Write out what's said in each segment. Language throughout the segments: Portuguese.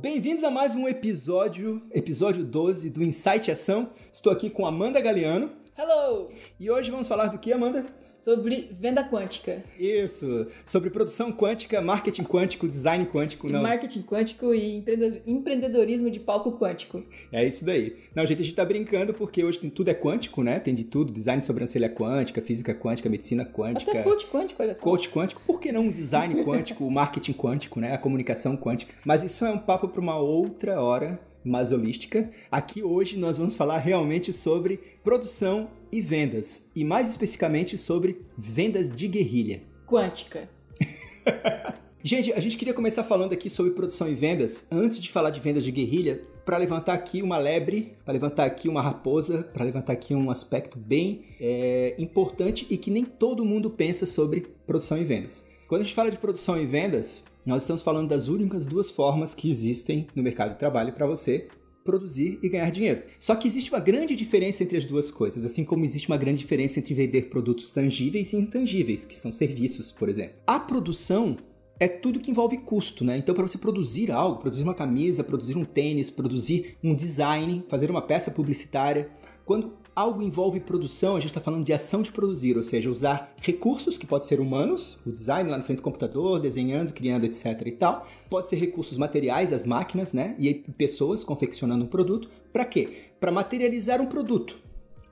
Bem-vindos a mais um episódio, episódio 12 do Insight Ação. Estou aqui com Amanda Galeano. Hello! E hoje vamos falar do que, Amanda? Sobre venda quântica. Isso, sobre produção quântica, marketing quântico, design quântico. Não. marketing quântico e empreendedorismo de palco quântico. É isso daí. Não, gente, a gente tá brincando porque hoje tem, tudo é quântico, né? Tem de tudo, design de sobrancelha quântica, física quântica, medicina quântica. Até coach quântico, olha só. Coach quântico, por que não um design quântico, o marketing quântico, né? A comunicação quântica. Mas isso é um papo para uma outra hora mais holística. Aqui hoje nós vamos falar realmente sobre produção e vendas, e mais especificamente sobre vendas de guerrilha. Quântica. gente, a gente queria começar falando aqui sobre produção e vendas, antes de falar de vendas de guerrilha, para levantar aqui uma lebre, para levantar aqui uma raposa, para levantar aqui um aspecto bem é, importante e que nem todo mundo pensa sobre produção e vendas. Quando a gente fala de produção e vendas, nós estamos falando das únicas duas formas que existem no mercado de trabalho para você produzir e ganhar dinheiro. Só que existe uma grande diferença entre as duas coisas, assim como existe uma grande diferença entre vender produtos tangíveis e intangíveis, que são serviços, por exemplo. A produção é tudo que envolve custo, né? Então, para você produzir algo, produzir uma camisa, produzir um tênis, produzir um design, fazer uma peça publicitária, quando algo envolve produção, a gente está falando de ação de produzir, ou seja, usar recursos que podem ser humanos, o design lá na frente do computador, desenhando, criando, etc e tal. Pode ser recursos materiais, as máquinas, né? E pessoas confeccionando um produto. Para quê? Para materializar um produto,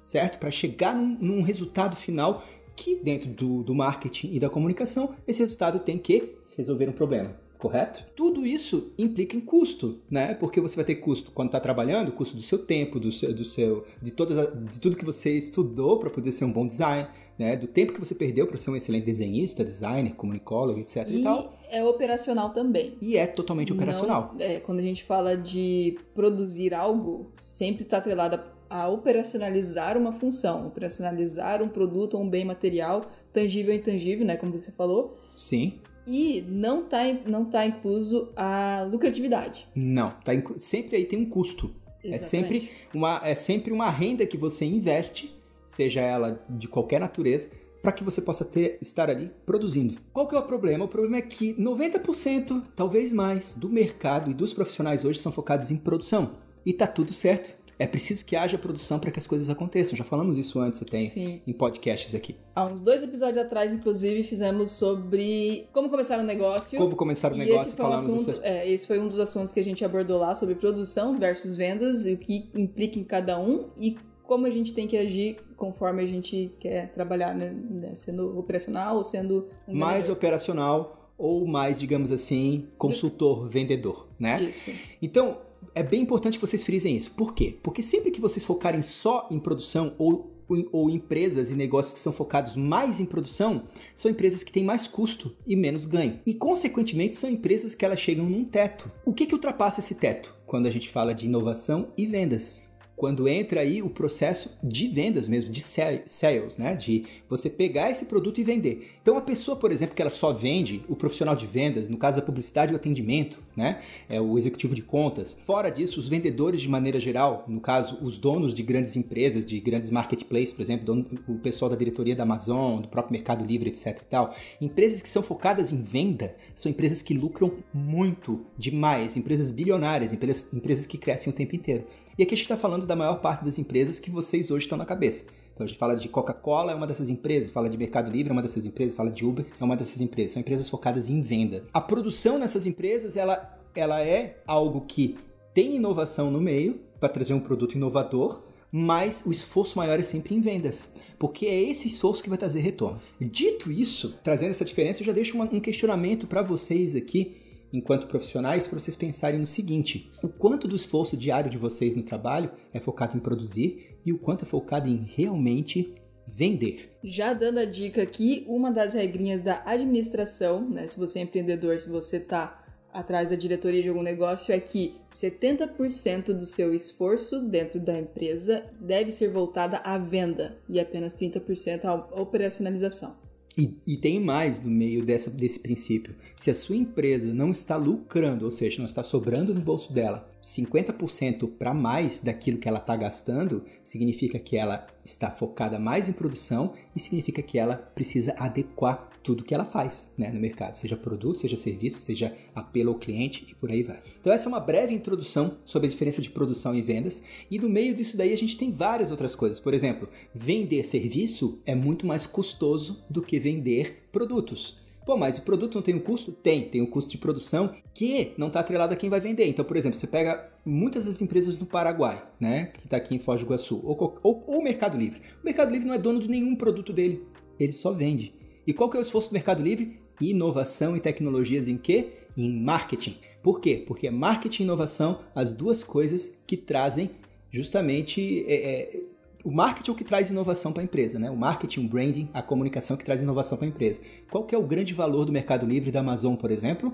certo? Para chegar num, num, resultado final que, dentro do, do marketing e da comunicação, esse resultado tem que resolver um problema correto? Tudo isso implica em custo, né? Porque você vai ter custo quando está trabalhando, custo do seu tempo, do seu, do seu de todas a, de tudo que você estudou para poder ser um bom design, né? Do tempo que você perdeu para ser um excelente desenhista, designer, comunicólogo, etc. E, e tal. é operacional também. E é totalmente operacional. Não, é, quando a gente fala de produzir algo, sempre está atrelada a operacionalizar uma função, operacionalizar um produto ou um bem material, tangível ou intangível, né? Como você falou. Sim. E não está não tá incluso a lucratividade. Não, tá sempre aí tem um custo. É sempre, uma, é sempre uma renda que você investe, seja ela de qualquer natureza, para que você possa ter, estar ali produzindo. Qual que é o problema? O problema é que 90%, talvez mais, do mercado e dos profissionais hoje são focados em produção. E tá tudo certo. É preciso que haja produção para que as coisas aconteçam. Já falamos isso antes até Sim. em podcasts aqui. Há uns dois episódios atrás, inclusive, fizemos sobre como começar um negócio. Como começar um negócio, esse foi, um assunto, é, esse foi um dos assuntos que a gente abordou lá sobre produção versus vendas e o que implica em cada um e como a gente tem que agir conforme a gente quer trabalhar, né? né sendo operacional ou sendo um mais operacional ou mais, digamos assim, consultor, vendedor, né? Isso. Então, é bem importante que vocês frisem isso. Por quê? Porque sempre que vocês focarem só em produção ou, ou empresas e negócios que são focados mais em produção, são empresas que têm mais custo e menos ganho. E, consequentemente, são empresas que elas chegam num teto. O que, que ultrapassa esse teto? Quando a gente fala de inovação e vendas quando entra aí o processo de vendas mesmo, de sales, né? De você pegar esse produto e vender. Então a pessoa, por exemplo, que ela só vende, o profissional de vendas, no caso da publicidade o atendimento, né? É o executivo de contas. Fora disso, os vendedores de maneira geral, no caso, os donos de grandes empresas, de grandes marketplaces, por exemplo, o pessoal da diretoria da Amazon, do próprio Mercado Livre, etc e tal. Empresas que são focadas em venda são empresas que lucram muito, demais, empresas bilionárias, empresas, empresas que crescem o tempo inteiro. E aqui a gente está falando da maior parte das empresas que vocês hoje estão na cabeça. Então a gente fala de Coca-Cola, é uma dessas empresas, fala de Mercado Livre, é uma dessas empresas, fala de Uber, é uma dessas empresas. São empresas focadas em venda. A produção nessas empresas, ela, ela é algo que tem inovação no meio para trazer um produto inovador, mas o esforço maior é sempre em vendas, porque é esse esforço que vai trazer retorno. Dito isso, trazendo essa diferença, eu já deixo uma, um questionamento para vocês aqui enquanto profissionais para vocês pensarem no seguinte: o quanto do esforço diário de vocês no trabalho é focado em produzir e o quanto é focado em realmente vender. Já dando a dica aqui, uma das regrinhas da administração, né, se você é empreendedor, se você está atrás da diretoria de algum negócio, é que 70% do seu esforço dentro da empresa deve ser voltada à venda e apenas 30% à operacionalização. E, e, tem mais no meio dessa, desse princípio. Se a sua empresa não está lucrando, ou seja, não está sobrando no bolso dela, 50% para mais daquilo que ela está gastando, significa que ela está focada mais em produção e significa que ela precisa adequar tudo que ela faz né, no mercado, seja produto, seja serviço, seja apelo ao cliente e por aí vai. Então essa é uma breve introdução sobre a diferença de produção e vendas e no meio disso daí a gente tem várias outras coisas. Por exemplo, vender serviço é muito mais custoso do que vender produtos. Pô, mas o produto não tem um custo? Tem, tem um custo de produção que não está atrelado a quem vai vender. Então, por exemplo, você pega muitas das empresas do Paraguai, né, que está aqui em Foz do Iguaçu, ou, o Mercado Livre. O Mercado Livre não é dono de nenhum produto dele, ele só vende. E qual que é o esforço do Mercado Livre? Inovação e tecnologias em quê? Em marketing. Por quê? Porque é marketing e inovação as duas coisas que trazem justamente é, é, o marketing é o que traz inovação para a empresa, né? O marketing, o branding, a comunicação que traz inovação para a empresa. Qual que é o grande valor do Mercado Livre da Amazon, por exemplo?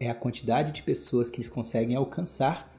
É a quantidade de pessoas que eles conseguem alcançar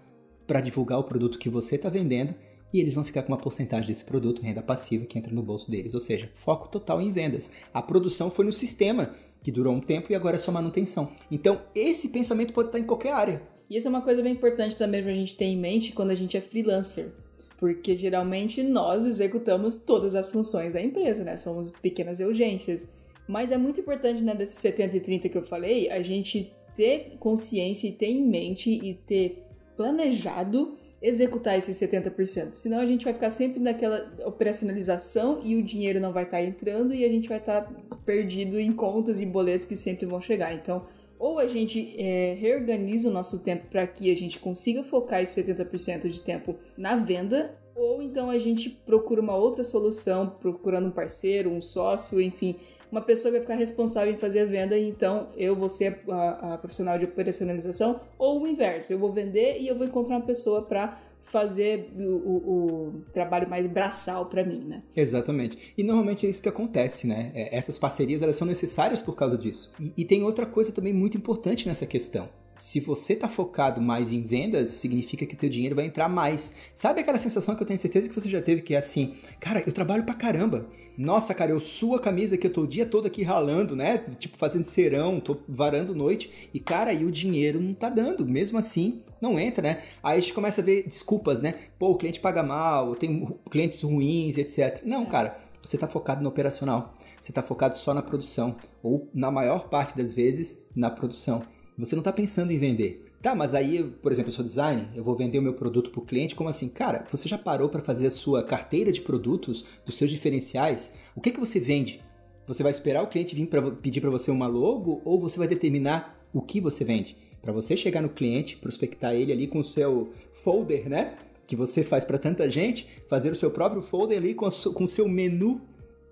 para divulgar o produto que você está vendendo e eles vão ficar com uma porcentagem desse produto, renda passiva, que entra no bolso deles. Ou seja, foco total em vendas. A produção foi no sistema, que durou um tempo e agora é só manutenção. Então, esse pensamento pode estar em qualquer área. E isso é uma coisa bem importante também para a gente ter em mente quando a gente é freelancer porque geralmente nós executamos todas as funções da empresa, né? Somos pequenas urgências. Mas é muito importante, né, desses 70 e 30 que eu falei, a gente ter consciência e ter em mente e ter planejado executar esses 70%. Senão a gente vai ficar sempre naquela operacionalização e o dinheiro não vai estar tá entrando e a gente vai estar tá perdido em contas e boletos que sempre vão chegar. Então, ou a gente é, reorganiza o nosso tempo para que a gente consiga focar esse 70% de tempo na venda, ou então a gente procura uma outra solução, procurando um parceiro, um sócio, enfim, uma pessoa vai ficar responsável em fazer a venda, então eu vou ser a, a profissional de operacionalização, ou o inverso, eu vou vender e eu vou encontrar uma pessoa para fazer o, o, o, trabalho mais braçal para mim, né? Exatamente. E normalmente é isso que acontece, né? É, essas parcerias elas são necessárias por causa disso. E, e tem outra coisa também muito importante nessa questão. Se você está focado mais em vendas, significa que o teu dinheiro vai entrar mais. Sabe aquela sensação que eu tenho certeza que você já teve, que é assim, cara, eu trabalho pra caramba. Nossa, cara, eu suo a camisa que eu tô o dia todo aqui ralando, né? Tipo, fazendo serão, tô varando noite. E, cara, aí o dinheiro não tá dando. Mesmo assim, não entra, né? Aí a gente começa a ver desculpas, né? Pô, o cliente paga mal, tem clientes ruins, etc. Não, cara, você tá focado no operacional. Você tá focado só na produção. Ou, na maior parte das vezes, na produção. Você não está pensando em vender. Tá, mas aí, por exemplo, eu sou designer, eu vou vender o meu produto para o cliente, como assim? Cara, você já parou para fazer a sua carteira de produtos, dos seus diferenciais? O que, que você vende? Você vai esperar o cliente vir para pedir para você uma logo ou você vai determinar o que você vende? Para você chegar no cliente, prospectar ele ali com o seu folder, né? Que você faz para tanta gente, fazer o seu próprio folder ali com o seu menu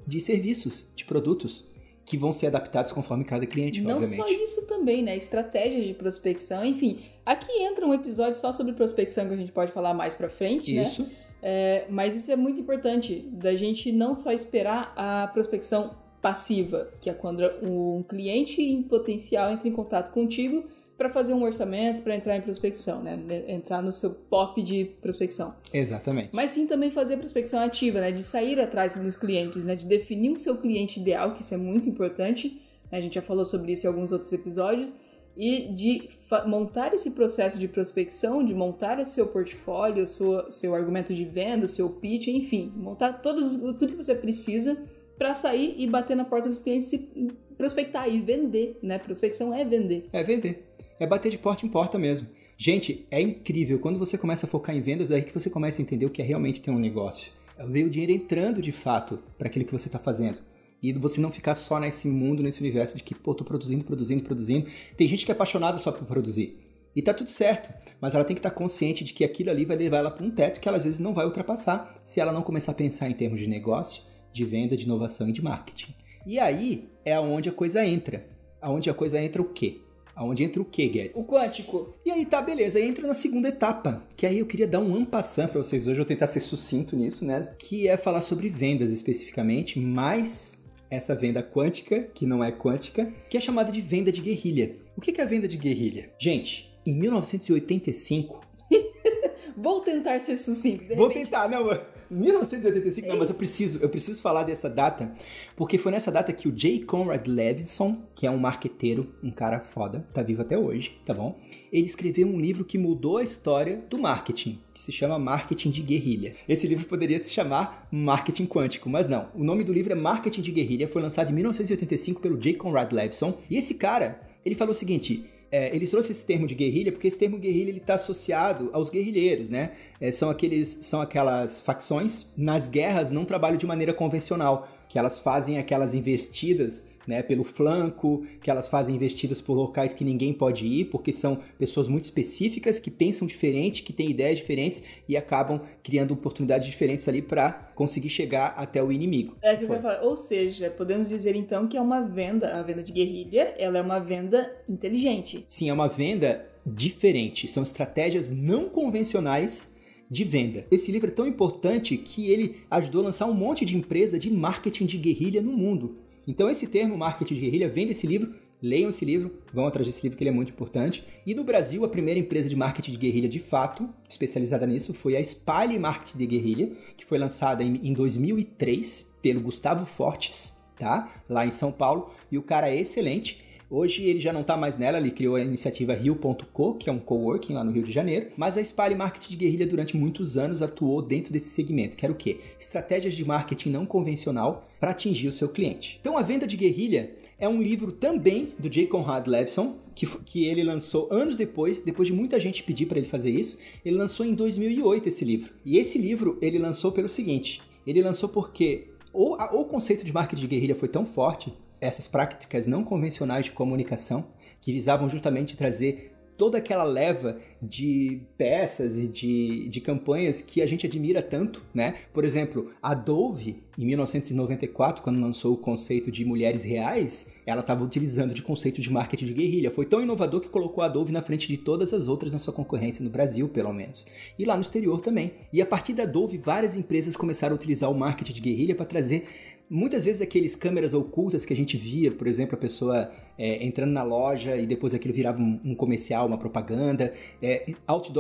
de serviços, de produtos que vão ser adaptados conforme cada cliente, Não obviamente. só isso também, né? Estratégias de prospecção, enfim. Aqui entra um episódio só sobre prospecção que a gente pode falar mais pra frente, né? Isso. Né? É, mas isso é muito importante, da gente não só esperar a prospecção passiva, que é quando um cliente em potencial entra em contato contigo para fazer um orçamento, para entrar em prospecção, né? Entrar no seu pop de prospecção. Exatamente. Mas sim também fazer prospecção ativa, né? De sair atrás dos clientes, né? De definir o seu cliente ideal, que isso é muito importante. Né? A gente já falou sobre isso em alguns outros episódios. E de montar esse processo de prospecção, de montar o seu portfólio, o seu, seu argumento de venda, o seu pitch, enfim, montar todos, tudo que você precisa para sair e bater na porta dos clientes e prospectar e vender, né? Prospecção é vender. É vender é bater de porta em porta mesmo. Gente, é incrível. Quando você começa a focar em vendas, é aí que você começa a entender o que é realmente ter um negócio. É ver o dinheiro entrando de fato para aquilo que você está fazendo. E você não ficar só nesse mundo, nesse universo de que, pô, tô produzindo, produzindo, produzindo. Tem gente que é apaixonada só por produzir. E tá tudo certo, mas ela tem que estar tá consciente de que aquilo ali vai levar ela para um teto que ela às vezes não vai ultrapassar se ela não começar a pensar em termos de negócio, de venda, de inovação e de marketing. E aí é aonde a coisa entra. Aonde a coisa entra o quê? Aonde entra o que, Guedes? O quântico. E aí tá, beleza. Aí entra na segunda etapa, que aí eu queria dar um ampassant para vocês hoje, eu vou tentar ser sucinto nisso, né? Que é falar sobre vendas especificamente, mas essa venda quântica, que não é quântica, que é chamada de venda de guerrilha. O que é a venda de guerrilha? Gente, em 1985... vou tentar ser sucinto. vou tentar, não... 1985, não, mas eu preciso, eu preciso falar dessa data, porque foi nessa data que o J. Conrad Levinson, que é um marqueteiro, um cara foda, tá vivo até hoje, tá bom? Ele escreveu um livro que mudou a história do marketing, que se chama Marketing de Guerrilha. Esse livro poderia se chamar Marketing Quântico, mas não. O nome do livro é Marketing de Guerrilha, foi lançado em 1985 pelo J. Conrad Levinson, e esse cara, ele falou o seguinte: é, ele trouxe esse termo de guerrilha porque esse termo guerrilha ele está associado aos guerrilheiros, né? É, são aqueles, são aquelas facções nas guerras não trabalham de maneira convencional, que elas fazem aquelas investidas né, pelo flanco, que elas fazem investidas por locais que ninguém pode ir, porque são pessoas muito específicas que pensam diferente, que têm ideias diferentes e acabam criando oportunidades diferentes ali para conseguir chegar até o inimigo. É que eu falar. Ou seja, podemos dizer então que é uma venda, a venda de guerrilha, ela é uma venda inteligente. Sim, é uma venda diferente. São estratégias não convencionais de venda. Esse livro é tão importante que ele ajudou a lançar um monte de empresa de marketing de guerrilha no mundo. Então esse termo marketing de guerrilha vem desse livro. Leiam esse livro, vão atrás desse livro que ele é muito importante. E no Brasil, a primeira empresa de marketing de guerrilha de fato, especializada nisso, foi a Spale Marketing de Guerrilha, que foi lançada em 2003 pelo Gustavo Fortes, tá? Lá em São Paulo. E o cara é excelente. Hoje ele já não está mais nela, ele criou a iniciativa Rio.co, que é um coworking lá no Rio de Janeiro, mas a Spale Marketing de Guerrilha durante muitos anos atuou dentro desse segmento, que era o quê? Estratégias de marketing não convencional para atingir o seu cliente. Então a venda de guerrilha é um livro também do J. Conrad Levison, que, que ele lançou anos depois, depois de muita gente pedir para ele fazer isso. Ele lançou em 2008 esse livro. E esse livro ele lançou pelo seguinte: ele lançou porque ou, o conceito de marketing de guerrilha foi tão forte, essas práticas não convencionais de comunicação, que visavam justamente trazer toda aquela leva de peças e de, de campanhas que a gente admira tanto, né? Por exemplo, a Dove, em 1994, quando lançou o conceito de mulheres reais, ela estava utilizando de conceito de marketing de guerrilha. Foi tão inovador que colocou a Dove na frente de todas as outras na sua concorrência no Brasil, pelo menos. E lá no exterior também. E a partir da Dove, várias empresas começaram a utilizar o marketing de guerrilha para trazer Muitas vezes aqueles câmeras ocultas que a gente via, por exemplo, a pessoa é, entrando na loja e depois aquilo virava um, um comercial, uma propaganda, é,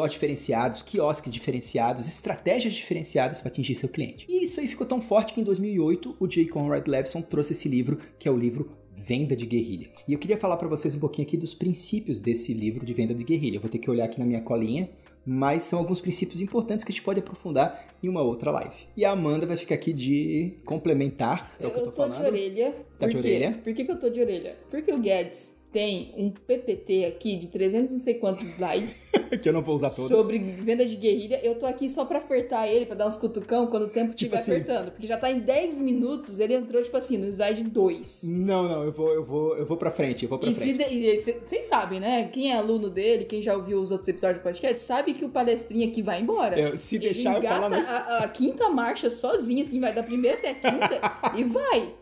diferenciados, quiosques diferenciados, estratégias diferenciadas para atingir seu cliente. E isso aí ficou tão forte que em 2008 o J. Conrad Levison trouxe esse livro, que é o livro Venda de Guerrilha. E eu queria falar para vocês um pouquinho aqui dos princípios desse livro de venda de guerrilha. Eu vou ter que olhar aqui na minha colinha mas são alguns princípios importantes que a gente pode aprofundar em uma outra live. E a Amanda vai ficar aqui de complementar. É o que eu tô, eu tô falando. de orelha. Tá de orelha? Por que, que eu tô de orelha? Porque o Guedes tem um PPT aqui de 300 não sei quantos slides. que eu não vou usar todos. Sobre venda de guerrilha. Eu tô aqui só pra apertar ele, pra dar uns cutucão quando o tempo estiver tipo assim, apertando. Porque já tá em 10 minutos, ele entrou, tipo assim, no slide 2. Não, não, eu vou, eu vou, eu vou pra frente, eu vou pra e frente. Vocês sabem, né? Quem é aluno dele, quem já ouviu os outros episódios do podcast, sabe que o palestrinha aqui vai embora. Eu, se ele deixar eu falar... A, a quinta marcha sozinho, assim, vai da primeira até a quinta e vai.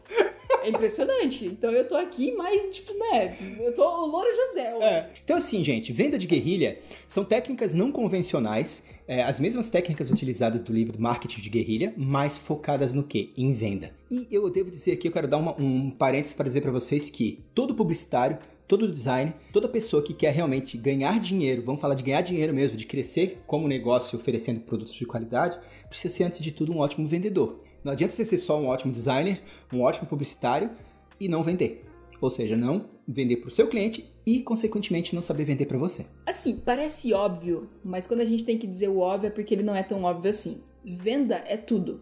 É impressionante. Então eu tô aqui, mas, tipo, né? Eu tô o Louro José. É. Então, assim, gente, venda de guerrilha são técnicas não convencionais, é, as mesmas técnicas utilizadas do livro Marketing de Guerrilha, mas focadas no quê? Em venda. E eu devo dizer aqui, eu quero dar uma, um parênteses para dizer para vocês que todo publicitário todo design, toda pessoa que quer realmente ganhar dinheiro, vamos falar de ganhar dinheiro mesmo, de crescer como negócio oferecendo produtos de qualidade, precisa ser antes de tudo um ótimo vendedor. Não adianta você ser só um ótimo designer, um ótimo publicitário e não vender. Ou seja, não vender para o seu cliente e, consequentemente, não saber vender para você. Assim, parece óbvio, mas quando a gente tem que dizer o óbvio é porque ele não é tão óbvio assim. Venda é tudo.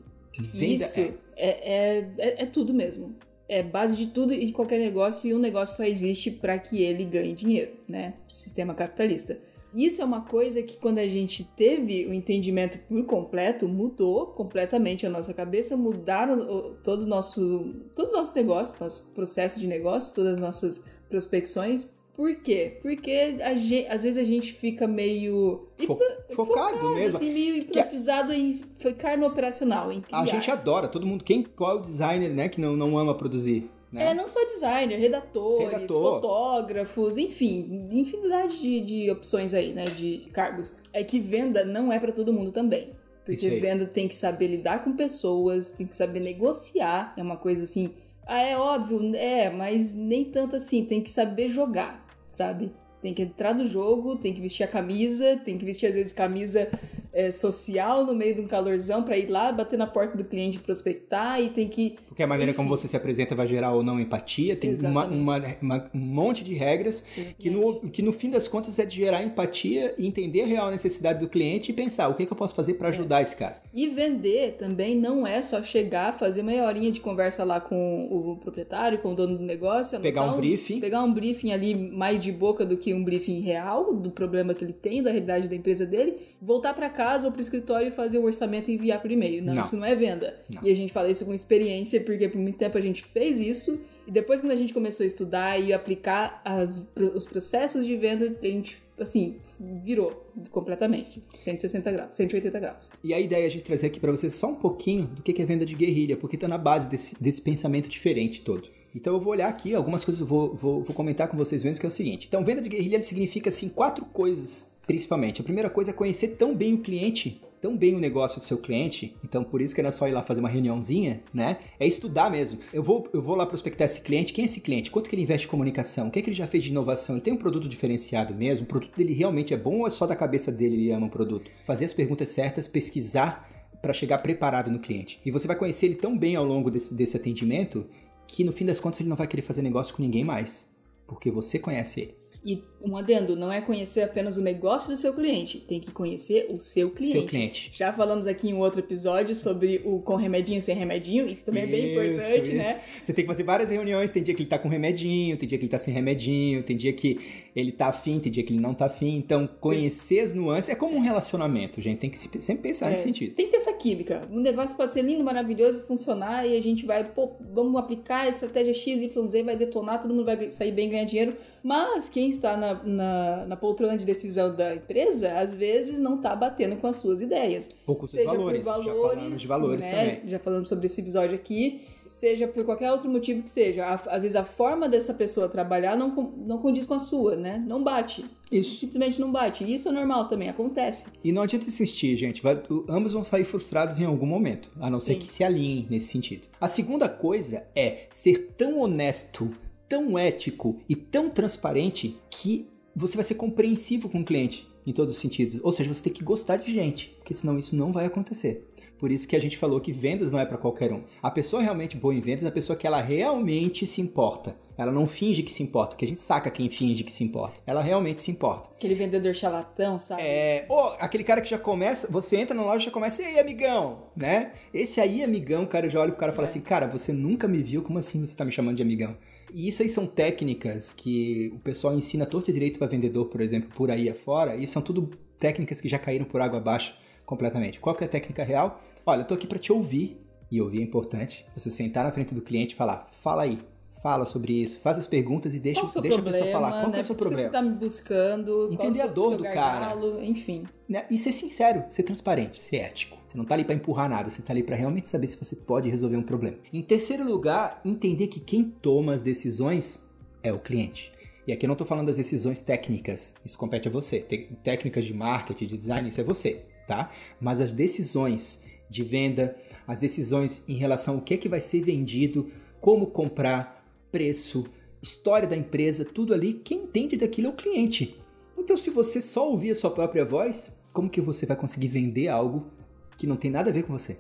Venda Isso é. É, é, é, é tudo mesmo. É base de tudo e de qualquer negócio e um negócio só existe para que ele ganhe dinheiro, né? Sistema capitalista. Isso é uma coisa que quando a gente teve o entendimento por completo, mudou completamente a nossa cabeça, mudaram todo nosso, todos os nossos negócios, nosso processo de negócio, todas as nossas prospecções. Por quê? Porque gente, às vezes a gente fica meio Fo focado, focado, mesmo, assim, meio hipnotizado em ficar no operacional, em criar. A gente adora, todo mundo, quem qual é o designer, né, que não, não ama produzir? Né? É, não só designer, redatores, Redator. fotógrafos, enfim, infinidade de, de opções aí, né, de cargos. É que venda não é para todo mundo também. Porque venda tem que saber lidar com pessoas, tem que saber negociar, é uma coisa assim. Ah, é óbvio, é, mas nem tanto assim, tem que saber jogar, sabe? Tem que entrar no jogo, tem que vestir a camisa, tem que vestir às vezes camisa é, social no meio de um calorzão para ir lá bater na porta do cliente prospectar e tem que. Porque a maneira Enfim. como você se apresenta vai gerar ou não empatia, tem uma, uma, uma, um monte de regras que no, que no fim das contas é de gerar empatia e entender a real necessidade do cliente e pensar o que, que eu posso fazer para é. ajudar é. esse cara. E vender também não é só chegar, fazer meia horinha de conversa lá com o proprietário, com o dono do negócio, pegar um briefing. Pegar um briefing ali mais de boca do que um briefing real do problema que ele tem, da realidade da empresa dele, voltar para cá casa ou pro escritório e fazer o orçamento e enviar por e-mail. Não, não. isso não é venda. Não. E a gente fala isso com experiência, porque por muito tempo a gente fez isso. E depois, quando a gente começou a estudar e aplicar as, os processos de venda, a gente, assim, virou completamente. 160 graus, 180 graus. E a ideia é a gente trazer aqui para vocês só um pouquinho do que é venda de guerrilha, porque tá na base desse, desse pensamento diferente todo. Então eu vou olhar aqui, algumas coisas eu vou, vou, vou comentar com vocês mesmos, que é o seguinte. Então, venda de guerrilha significa, assim, quatro coisas principalmente. A primeira coisa é conhecer tão bem o cliente, tão bem o negócio do seu cliente, então por isso que não é só ir lá fazer uma reuniãozinha, né? É estudar mesmo. Eu vou, eu vou lá prospectar esse cliente, quem é esse cliente? Quanto que ele investe em comunicação? O que é que ele já fez de inovação? Ele tem um produto diferenciado mesmo? O produto dele realmente é bom ou é só da cabeça dele ele ama o produto? Fazer as perguntas certas, pesquisar para chegar preparado no cliente. E você vai conhecer ele tão bem ao longo desse, desse atendimento que no fim das contas ele não vai querer fazer negócio com ninguém mais, porque você conhece ele. E um adendo, não é conhecer apenas o negócio do seu cliente, tem que conhecer o seu cliente. Seu cliente. Já falamos aqui em outro episódio sobre o com remedinho sem remedinho, isso também isso, é bem importante, isso. né? Você tem que fazer várias reuniões, tem dia que ele tá com remedinho, tem dia que ele tá sem remedinho, tem dia que ele tá afim, tem dia que ele não tá afim. Então, conhecer as nuances é como um relacionamento, gente, tem que sempre pensar é, nesse sentido. Tem que ter essa química. O negócio pode ser lindo, maravilhoso, funcionar e a gente vai, pô, vamos aplicar a estratégia XYZ, vai detonar, todo mundo vai sair bem, ganhar dinheiro, mas quem está na, na, na, poltrona de decisão da empresa, às vezes não está batendo com as suas ideias. Ou com seja valores. Valores, já falamos de valores né? também. Já falamos sobre esse episódio aqui. Seja por qualquer outro motivo que seja. Às vezes a forma dessa pessoa trabalhar não, não condiz com a sua, né? Não bate. Isso. Simplesmente não bate. E isso é normal também, acontece. E não adianta insistir, gente. Vai, ambos vão sair frustrados em algum momento. A não ser Sim. que se alinhem nesse sentido. A segunda coisa é ser tão honesto tão ético e tão transparente que você vai ser compreensivo com o cliente em todos os sentidos. Ou seja, você tem que gostar de gente, porque senão isso não vai acontecer. Por isso que a gente falou que vendas não é para qualquer um. A pessoa realmente boa em vendas é a pessoa que ela realmente se importa. Ela não finge que se importa, porque a gente saca quem finge que se importa. Ela realmente se importa. Aquele vendedor charlatão, sabe? É. Ou aquele cara que já começa, você entra na loja e já começa, ei, amigão, né? Esse aí, amigão, cara, já olha pro cara e fala é. assim, cara, você nunca me viu, como assim você tá me chamando de amigão? E isso aí são técnicas que o pessoal ensina torto e direito para vendedor, por exemplo, por aí afora, e são tudo técnicas que já caíram por água abaixo completamente. Qual que é a técnica real? Olha, eu tô aqui para te ouvir, e ouvir é importante. Você sentar na frente do cliente e falar, fala aí, fala sobre isso, faz as perguntas e deixa, deixa problema, a pessoa falar. Qual né? é o seu problema? você tá me buscando? Entender a dor do gargalo, cara. Enfim. Né? E ser sincero, ser transparente, ser ético. Você não está ali para empurrar nada, você está ali para realmente saber se você pode resolver um problema. Em terceiro lugar, entender que quem toma as decisões é o cliente. E aqui eu não estou falando das decisões técnicas, isso compete a você. Técnicas de marketing, de design, isso é você, tá? Mas as decisões de venda, as decisões em relação ao que é que vai ser vendido, como comprar, preço, história da empresa, tudo ali, quem entende daquilo é o cliente. Então, se você só ouvir a sua própria voz, como que você vai conseguir vender algo que não tem nada a ver com você.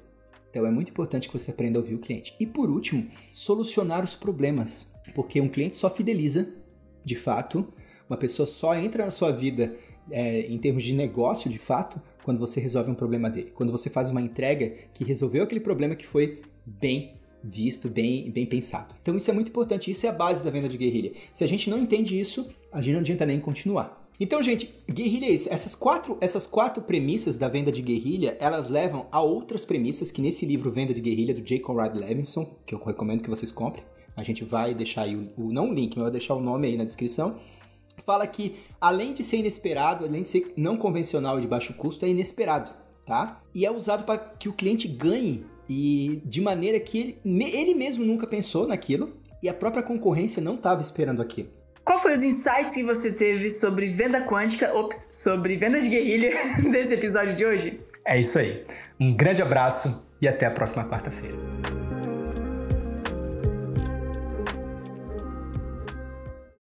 Então é muito importante que você aprenda a ouvir o cliente. E por último, solucionar os problemas. Porque um cliente só fideliza, de fato, uma pessoa só entra na sua vida é, em termos de negócio, de fato, quando você resolve um problema dele. Quando você faz uma entrega que resolveu aquele problema que foi bem visto, bem, bem pensado. Então isso é muito importante, isso é a base da venda de guerrilha. Se a gente não entende isso, a gente não adianta nem continuar. Então, gente, guerrilha é isso. Essas quatro, essas quatro premissas da venda de guerrilha, elas levam a outras premissas que nesse livro Venda de Guerrilha, do J. Conrad Levinson, que eu recomendo que vocês comprem. A gente vai deixar aí o, o não o link, mas vai deixar o nome aí na descrição. Fala que, além de ser inesperado, além de ser não convencional e de baixo custo, é inesperado, tá? E é usado para que o cliente ganhe e de maneira que ele, ele mesmo nunca pensou naquilo e a própria concorrência não estava esperando aquilo. Qual foi os insights que você teve sobre venda quântica, ops, sobre venda de guerrilha desse episódio de hoje? É isso aí. Um grande abraço e até a próxima quarta-feira.